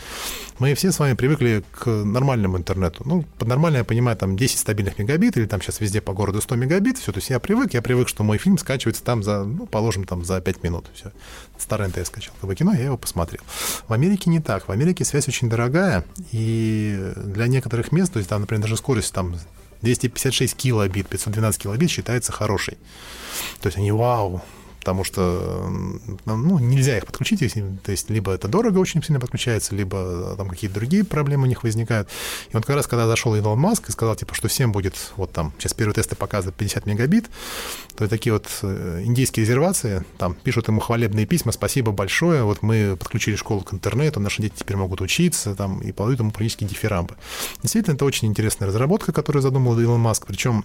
Мы все с вами привыкли к нормальному интернету. Ну, под нормально я понимаю, там 10 стабильных мегабит, или там сейчас везде по городу 100 мегабит, все, то есть я привык, я привык, что мой фильм скачивается там за, ну, положим, там за 5 минут, все. Старый НТ скачал как бы кино, я его посмотрел. В Америке не так. В Америке связь очень дорогая, и для некоторых мест, то есть там, например, даже скорость там 256 килобит, 512 килобит считается хорошей. То есть они, вау, потому что ну, нельзя их подключить, то есть либо это дорого очень сильно подключается, либо там какие-то другие проблемы у них возникают. И вот как раз, когда зашел Илон Маск и сказал, типа, что всем будет, вот там, сейчас первые тесты показывают 50 мегабит, то такие вот э, индийские резервации, там пишут ему хвалебные письма, спасибо большое, вот мы подключили школу к интернету, наши дети теперь могут учиться, там, и подают ему практически дифирамбы. Действительно, это очень интересная разработка, которую задумал Илон Маск, причем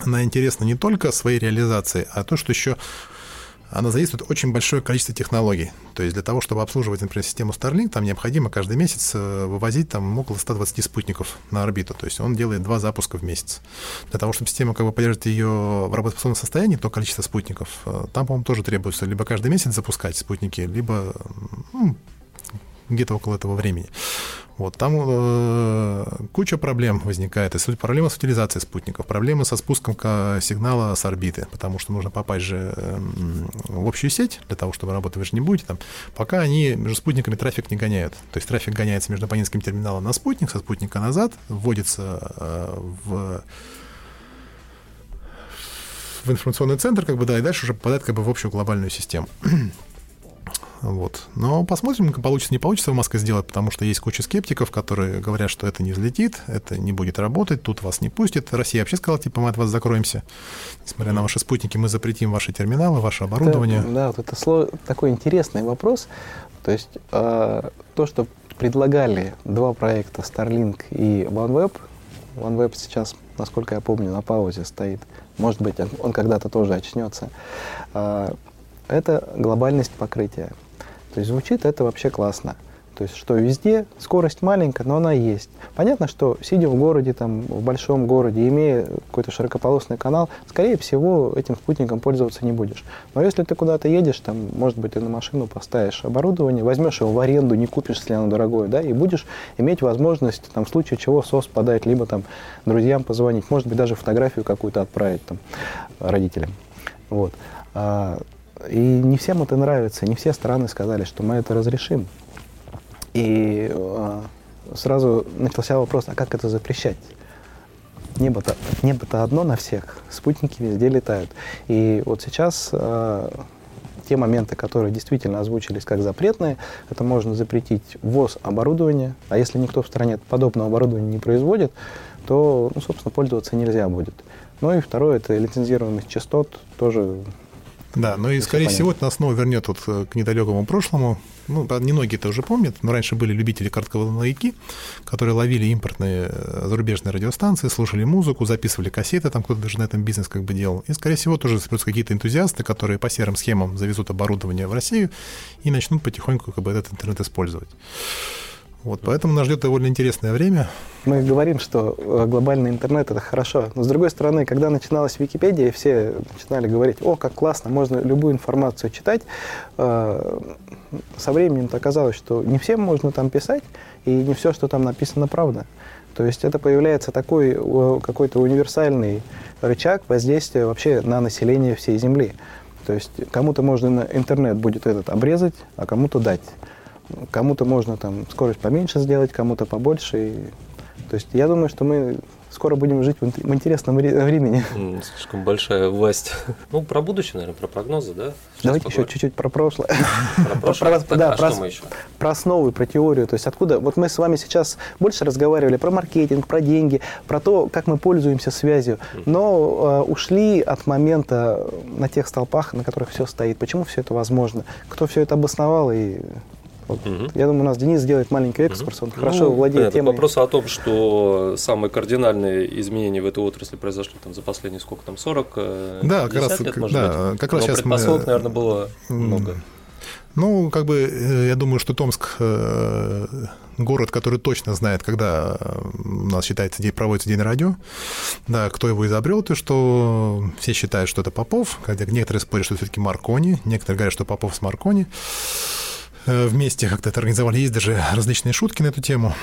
она интересна не только своей реализацией, а то, что еще она задействует очень большое количество технологий. То есть для того, чтобы обслуживать, например, систему Starlink, там необходимо каждый месяц э, вывозить там около 120 спутников на орбиту. То есть он делает два запуска в месяц. Для того, чтобы система как бы поддерживать ее в работоспособном состоянии, то количество спутников, э, там, по-моему, тоже требуется либо каждый месяц запускать спутники, либо ну, где-то около этого времени. Вот, там э, куча проблем возникает. И проблема с утилизацией спутников, проблемы со спуском сигнала с орбиты, потому что нужно попасть же э, в общую сеть для того, чтобы работать. Вы же не будете там. Пока они между спутниками трафик не гоняют. То есть трафик гоняется между абонентским терминалом на спутник, со спутника назад, вводится э, в в информационный центр, как бы, да, и дальше уже попадает как бы в общую глобальную систему. Вот. Но посмотрим, получится, не получится в Москве сделать, потому что есть куча скептиков, которые говорят, что это не взлетит, это не будет работать, тут вас не пустят. Россия вообще сказала, типа, мы от вас закроемся. Несмотря на ваши спутники, мы запретим ваши терминалы, ваше оборудование. Это, да, вот это слово, такой интересный вопрос. То есть э, то, что предлагали два проекта Starlink и OneWeb, OneWeb сейчас, насколько я помню, на паузе стоит. Может быть, он, он когда-то тоже очнется. Э, это глобальность покрытия. То есть звучит это вообще классно. То есть, что везде скорость маленькая, но она есть. Понятно, что сидя в городе, там, в большом городе, имея какой-то широкополосный канал, скорее всего, этим спутником пользоваться не будешь. Но если ты куда-то едешь, там, может быть, ты на машину поставишь оборудование, возьмешь его в аренду, не купишь, если оно дорогое, да, и будешь иметь возможность, там, в случае чего СОС подать, либо там друзьям позвонить, может быть, даже фотографию какую-то отправить там родителям. Вот. И не всем это нравится, не все страны сказали, что мы это разрешим. И э, сразу начался вопрос, а как это запрещать? Небо-то небо -то одно на всех, спутники везде летают. И вот сейчас э, те моменты, которые действительно озвучились как запретные, это можно запретить ввоз оборудования, а если никто в стране подобного оборудования не производит, то, ну, собственно, пользоваться нельзя будет. Ну и второе, это лицензированность частот, тоже да, ну и, скорее всего, это нас снова вернет вот э, к недалекому прошлому. Ну, немногие это уже помнят, но раньше были любители коротковолновики, которые ловили импортные э, зарубежные радиостанции, слушали музыку, записывали кассеты, там кто-то даже на этом бизнес как бы делал. И, скорее всего, тоже соберутся какие-то энтузиасты, которые по серым схемам завезут оборудование в Россию и начнут потихоньку как бы этот интернет использовать. Вот, поэтому нас ждет довольно интересное время. Мы говорим, что э, глобальный интернет это хорошо. Но с другой стороны, когда начиналась Википедия, все начинали говорить, о, как классно, можно любую информацию читать. Э, со временем оказалось, что не всем можно там писать, и не все, что там написано, правда. То есть это появляется такой э, какой-то универсальный рычаг воздействия вообще на население всей Земли. То есть кому-то можно интернет будет этот обрезать, а кому-то дать. Кому-то можно там скорость поменьше сделать, кому-то побольше. И, то есть я думаю, что мы скоро будем жить в интересном времени. Слишком большая власть. Ну, про будущее, наверное, про прогнозы, да? Сейчас Давайте поговорим. еще чуть-чуть про прошлое. Про прошлое? Про, да, а про, что мы еще? Про основы, про теорию. То есть откуда... Вот мы с вами сейчас больше разговаривали про маркетинг, про деньги, про то, как мы пользуемся связью, но э, ушли от момента на тех столпах, на которых все стоит. Почему все это возможно? Кто все это обосновал и вот. Угу. Я думаю, у нас Денис сделает маленький экскурс, он ну, хорошо владеет понятно. темой. Вопрос о том, что самые кардинальные изменения в этой отрасли произошли там, за последние сколько там, 40 э, да, как раз, лет, может да, быть? как раз Но сейчас предпосылок, мы... наверное, было много. Ну, как бы, э, я думаю, что Томск э, город, который точно знает, когда у нас считается день, проводится день радио, да, кто его изобрел, то что все считают, что это Попов, хотя некоторые спорят, что это все-таки Маркони, некоторые говорят, что Попов с Маркони. Э, вместе как-то это организовали. Есть даже различные шутки на эту тему.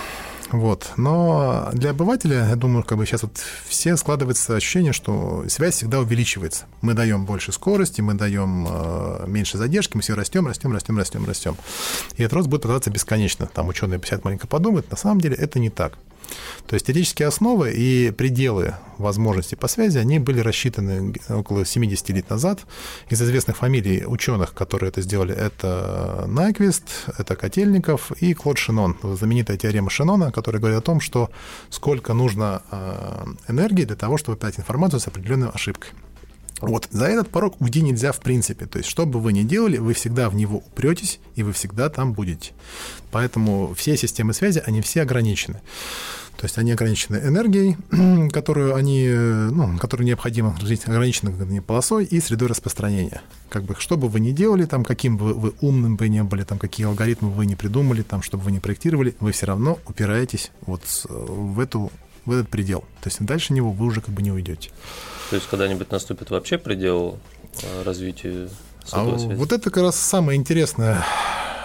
Вот. Но для обывателя, я думаю, как бы сейчас вот все складывается ощущение, что связь всегда увеличивается. Мы даем больше скорости, мы даем э, меньше задержки, мы все растем, растем, растем, растем, растем. И этот рост будет продолжаться бесконечно. Там ученые 50 маленько подумают, на самом деле это не так. То есть теоретические основы и пределы возможностей по связи, они были рассчитаны около 70 лет назад. Из известных фамилий ученых, которые это сделали, это Найквист, это Котельников и Клод Шинон. Знаменитая теорема Шинона, которая говорит о том, что сколько нужно э, энергии для того, чтобы передать информацию с определенной ошибкой. Вот за этот порог уйти нельзя в принципе. То есть, что бы вы ни делали, вы всегда в него упретесь, и вы всегда там будете. Поэтому все системы связи, они все ограничены. То есть они ограничены энергией, [clears throat] которую они, ну, которую необходимо ограниченной полосой и средой распространения. Как бы, что бы вы ни делали, там, каким бы вы умным бы не были, там, какие алгоритмы вы не придумали, там, что бы вы не проектировали, вы все равно упираетесь вот в, эту, в этот предел. То есть дальше него вы уже как бы не уйдете. То есть когда-нибудь наступит вообще предел э, развития а Вот это как раз самое интересное,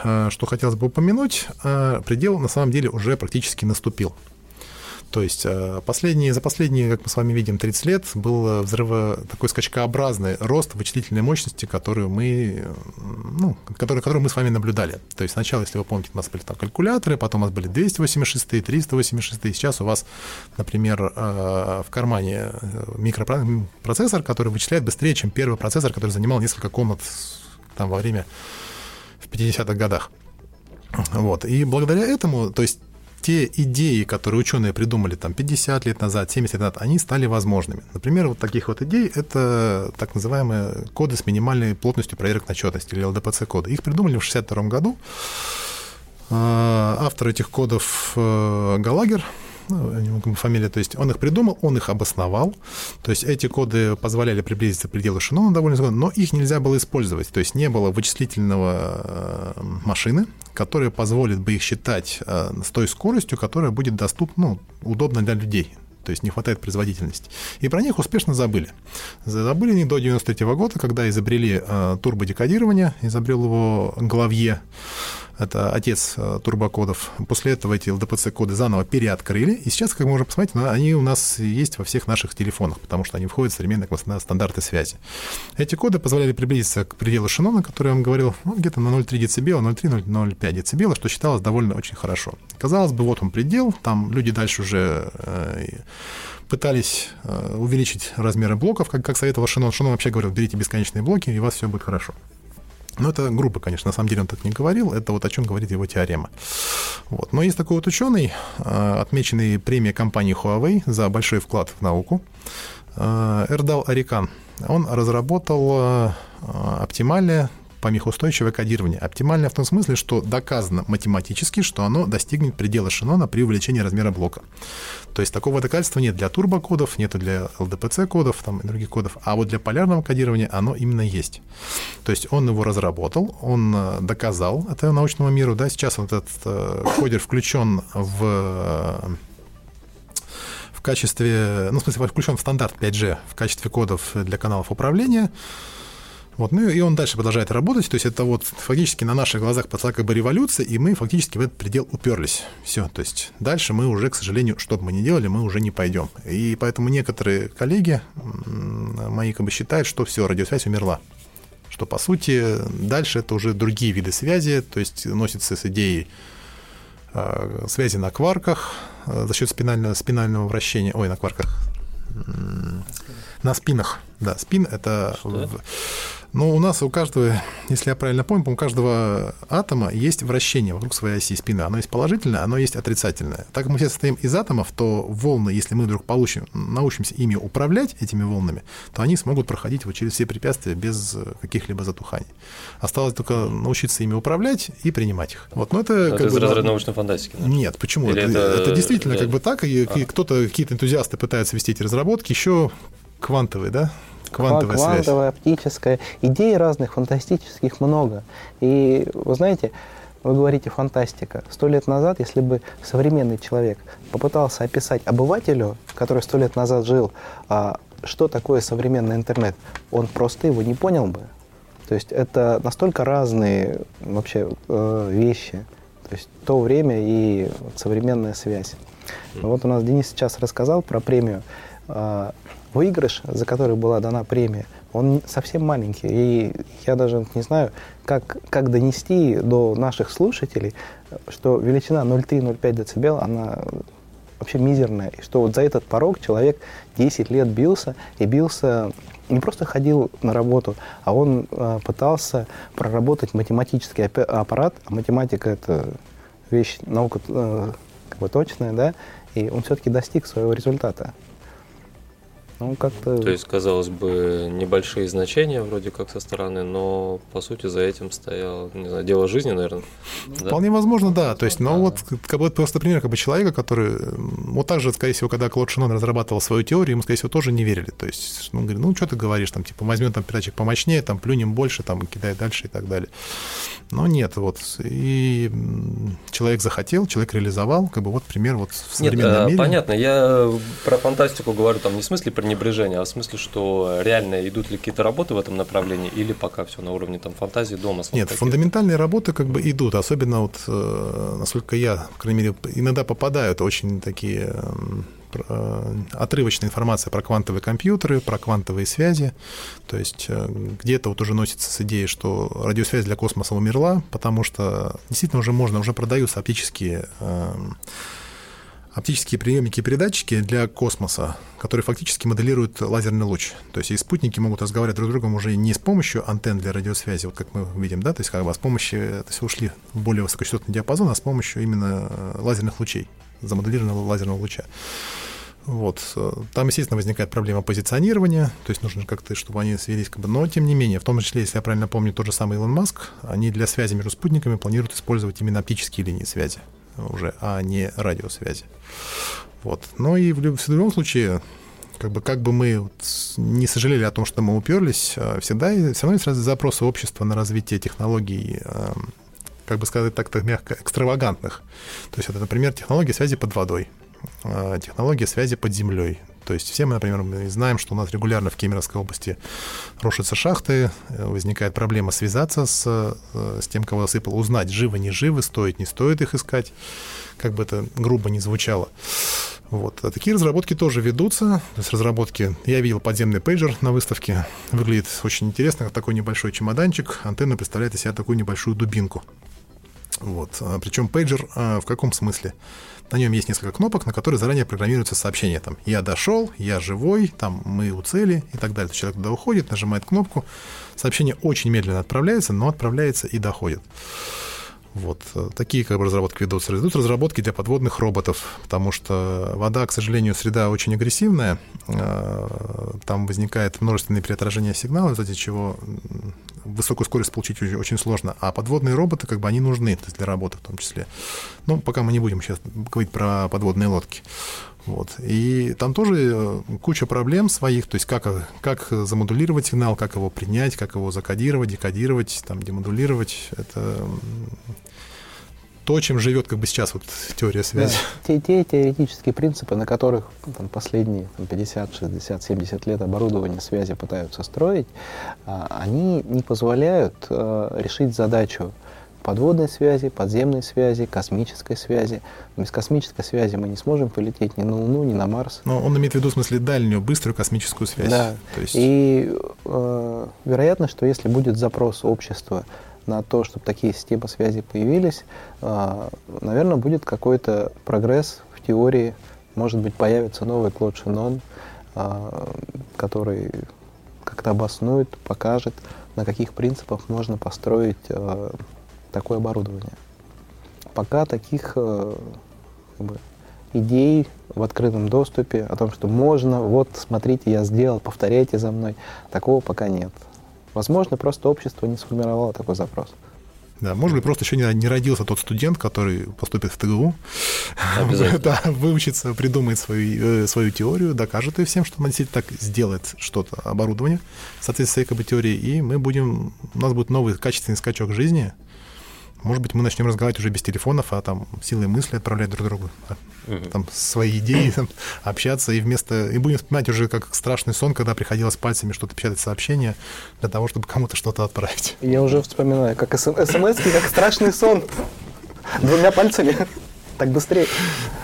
э, что хотелось бы упомянуть. Э, предел на самом деле уже практически наступил. То есть э, последние, за последние, как мы с вами видим, 30 лет был взрыво, такой скачкообразный рост вычислительной мощности, которую мы, ну, который, который мы с вами наблюдали. То есть сначала, если вы помните, у нас были там калькуляторы, потом у нас были 286, 386, сейчас у вас, например, э, в кармане микропроцессор, который вычисляет быстрее, чем первый процессор, который занимал несколько комнат там во время в 50-х годах. Вот. И благодаря этому, то есть те идеи, которые ученые придумали там 50 лет назад, 70 лет назад, они стали возможными. Например, вот таких вот идей — это так называемые коды с минимальной плотностью проверок начетности, или ЛДПЦ-коды. Их придумали в 1962 году. А, автор этих кодов э, Галагер, ну, фамилия, то есть он их придумал, он их обосновал, то есть эти коды позволяли приблизиться к пределу Шинона довольно скоро, но их нельзя было использовать, то есть не было вычислительного э, машины, которая позволит бы их считать э, с той скоростью, которая будет доступна, ну, удобна для людей, то есть не хватает производительности. И про них успешно забыли. Забыли них до 93 года, когда изобрели э, турбодекодирование, изобрел его Главье, это отец э, турбокодов. После этого эти LDPC-коды заново переоткрыли, и сейчас, как можно посмотреть, они у нас есть во всех наших телефонах, потому что они входят в современные стандарты связи. Эти коды позволяли приблизиться к пределу Шинона, который я вам говорил, ну, где-то на 0,3 дБ, 0,3-0,05 дБ, что считалось довольно очень хорошо. Казалось бы, вот он предел, там люди дальше уже э, пытались э, увеличить размеры блоков, как, как советовал Шинон. Шинон вообще говорил, берите бесконечные блоки, и у вас все будет хорошо. Ну, это грубо, конечно, на самом деле он так не говорил, это вот о чем говорит его теорема. Вот. Но есть такой вот ученый, э, отмеченный премией компании Huawei за большой вклад в науку, э, Эрдал Арикан. Он разработал э, оптимальное помехоустойчивое кодирование. Оптимальное в том смысле, что доказано математически, что оно достигнет предела Шинона при увеличении размера блока. То есть такого доказательства нет для турбокодов, нет для LDPC-кодов там, и других кодов, а вот для полярного кодирования оно именно есть. То есть он его разработал, он э, доказал это научному миру. Да? Сейчас вот этот э, кодер включен в в качестве, ну, в смысле, включен в стандарт 5G в качестве кодов для каналов управления. Вот, ну и он дальше продолжает работать, то есть это вот фактически на наших глазах пошла как бы революция, и мы фактически в этот предел уперлись. Все, то есть дальше мы уже, к сожалению, что бы мы ни делали, мы уже не пойдем. И поэтому некоторые коллеги мои как бы считают, что все, радиосвязь умерла. Что, по сути, дальше это уже другие виды связи, то есть носится с идеей э, связи на кварках э, за счет спинального, спинального вращения, ой, на кварках, на спинах, да, спин это... Что? Но у нас у каждого, если я правильно помню, у каждого атома есть вращение вокруг своей оси спины. Оно есть положительное, оно есть отрицательное. Так как мы все состоим из атомов, то волны, если мы вдруг получим, научимся ими управлять, этими волнами, то они смогут проходить вот через все препятствия без каких-либо затуханий. Осталось только научиться ими управлять и принимать их. Вот, но это, это как из бы, разряда научной фантастики. Наверное. Нет, почему? это, это, это действительно реально? как бы так, и, а. кто-то, какие-то энтузиасты пытаются вести эти разработки, еще квантовые, да, Квантовая, Квантовая оптическая. Идей разных, фантастических много. И вы знаете, вы говорите фантастика. Сто лет назад, если бы современный человек попытался описать обывателю, который сто лет назад жил, а, что такое современный интернет, он просто его не понял бы. То есть это настолько разные вообще э, вещи. То есть то время и современная связь. Вот у нас Денис сейчас рассказал про премию. Выигрыш, за который была дана премия, он совсем маленький. И я даже не знаю, как, как донести до наших слушателей, что величина 0,3-0,5 дБ, она вообще мизерная. И что вот за этот порог человек 10 лет бился, и бился не просто ходил на работу, а он э, пытался проработать математический аппарат, а математика это вещь, наука э, как бы точная, да, и он все-таки достиг своего результата. Ну, как-то... То есть, казалось бы, небольшие значения вроде как со стороны, но по сути за этим стояло, не знаю, дело жизни, наверное. Да? Вполне возможно, да. То есть, но а. вот как бы просто пример как бы человека, который вот так же, скорее всего, когда Клод Шинон разрабатывал свою теорию, ему, скорее всего, тоже не верили. То есть, он говорит, ну, что ты говоришь, там, типа, возьмем там передатчик помощнее, там, плюнем больше, там, кидай дальше и так далее. Но нет, вот. И человек захотел, человек реализовал, как бы вот пример вот в современном нет, мире. понятно, я про фантастику говорю, там, не в смысле про пренебрежения, а в смысле, что реально идут ли какие-то работы в этом направлении или пока все на уровне там фантазии, дома? Нет, фундаментальные работы как бы идут, особенно вот, э, насколько я, по крайней мере, иногда попадают очень такие Э, отрывочная информация про квантовые компьютеры, про квантовые связи. То есть э, где-то вот уже носится с идеей, что радиосвязь для космоса умерла, потому что действительно уже можно, уже продаются оптические э, оптические приемники и передатчики для космоса, которые фактически моделируют лазерный луч. То есть и спутники могут разговаривать друг с другом уже не с помощью антенн для радиосвязи, вот как мы видим, да, то есть как бы а с помощью, то есть ушли в более высокочастотный диапазон, а с помощью именно лазерных лучей, замоделированного лазерного луча. Вот. Там, естественно, возникает проблема позиционирования, то есть нужно как-то, чтобы они свелись, как бы, но тем не менее, в том числе, если я правильно помню, тот же самый Илон Маск, они для связи между спутниками планируют использовать именно оптические линии связи уже, а не радиосвязи. Вот. Но и в, в любом случае, как бы, как бы мы не сожалели о том, что мы уперлись, а, всегда все равно есть запросы общества на развитие технологий, как бы сказать так-то мягко, экстравагантных. То есть это, например, технологии связи под водой. Э, технология связи под землей. То есть все мы, например, знаем, что у нас регулярно в Кемеровской области рушатся шахты, э, возникает проблема связаться с, э, с тем, кого засыпал, узнать, живы, не живы, стоит, не стоит их искать, как бы это грубо не звучало. Вот. А такие разработки тоже ведутся. То есть разработки... Я видел подземный пейджер на выставке. Выглядит очень интересно, такой небольшой чемоданчик. Антенна представляет из себя такую небольшую дубинку. Вот. А причем пейджер в каком смысле? На нем есть несколько кнопок, на которые заранее программируется сообщение. Там «Я дошел», «Я живой», там «Мы у цели» и так далее. Человек туда уходит, нажимает кнопку. Сообщение очень медленно отправляется, но отправляется и доходит. Вот. Э, такие как бы, разработки ведутся. Ведут разработки для подводных роботов, потому что вода, к сожалению, среда очень агрессивная. Э, там возникает множественное переотражение сигнала, из-за чего высокую скорость получить очень, сложно. А подводные роботы, как бы, они нужны для работы в том числе. Но пока мы не будем сейчас говорить про подводные лодки. Вот. И там тоже э, куча проблем своих, то есть как, как замодулировать сигнал, как его принять, как его закодировать, декодировать, там, демодулировать. Это то, чем живет как бы сейчас вот теория связи. Да. [laughs] Те, те теоретические принципы, на которых там, последние там, 50, 60, 70 лет оборудования связи пытаются строить, а, они не позволяют а, решить задачу подводной связи, подземной связи, космической связи. Без космической связи мы не сможем полететь ни на Луну, ни на Марс. Но он имеет в виду в смысле дальнюю, быструю космическую связь. Да. То есть... И э, вероятно, что если будет запрос общества на то, чтобы такие системы связи появились, а, наверное, будет какой-то прогресс в теории. Может быть, появится новый Клод Шинон, а, который как-то обоснует, покажет, на каких принципах можно построить а, такое оборудование. Пока таких как бы, идей в открытом доступе о том, что можно, вот смотрите, я сделал, повторяйте за мной, такого пока нет. Возможно, просто общество не сформировало такой запрос. Да, может быть, просто еще не, не родился тот студент, который поступит в ТГУ, [laughs] да, выучится, придумает свою, э, свою теорию, докажет ее всем, что он действительно так сделает что-то, оборудование, в соответствии с этой теорией, и мы будем, у нас будет новый качественный скачок жизни, может быть, мы начнем разговаривать уже без телефонов, а там силой мысли отправлять друг другу угу. там свои идеи, там, общаться, и вместо и будем вспоминать уже как страшный сон, когда приходилось пальцами что-то печатать сообщение для того, чтобы кому-то что-то отправить. Я уже вспоминаю, как смс, как страшный сон. Двумя пальцами. Так быстрее.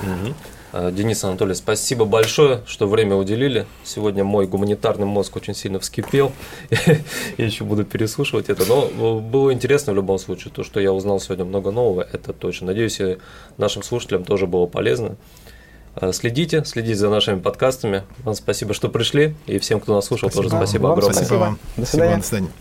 Угу. Э, Денис Анатольевич, спасибо большое, что время уделили. Сегодня мой гуманитарный мозг очень сильно вскипел. [laughs] я еще буду переслушивать это. Но э, было интересно в любом случае. То, что я узнал сегодня много нового, это точно. Надеюсь, и нашим слушателям тоже было полезно. Э, следите, следите за нашими подкастами. Вам спасибо, что пришли. И всем, кто нас слушал, спасибо. тоже спасибо вам огромное. Спасибо вам. До свидания. До свидания.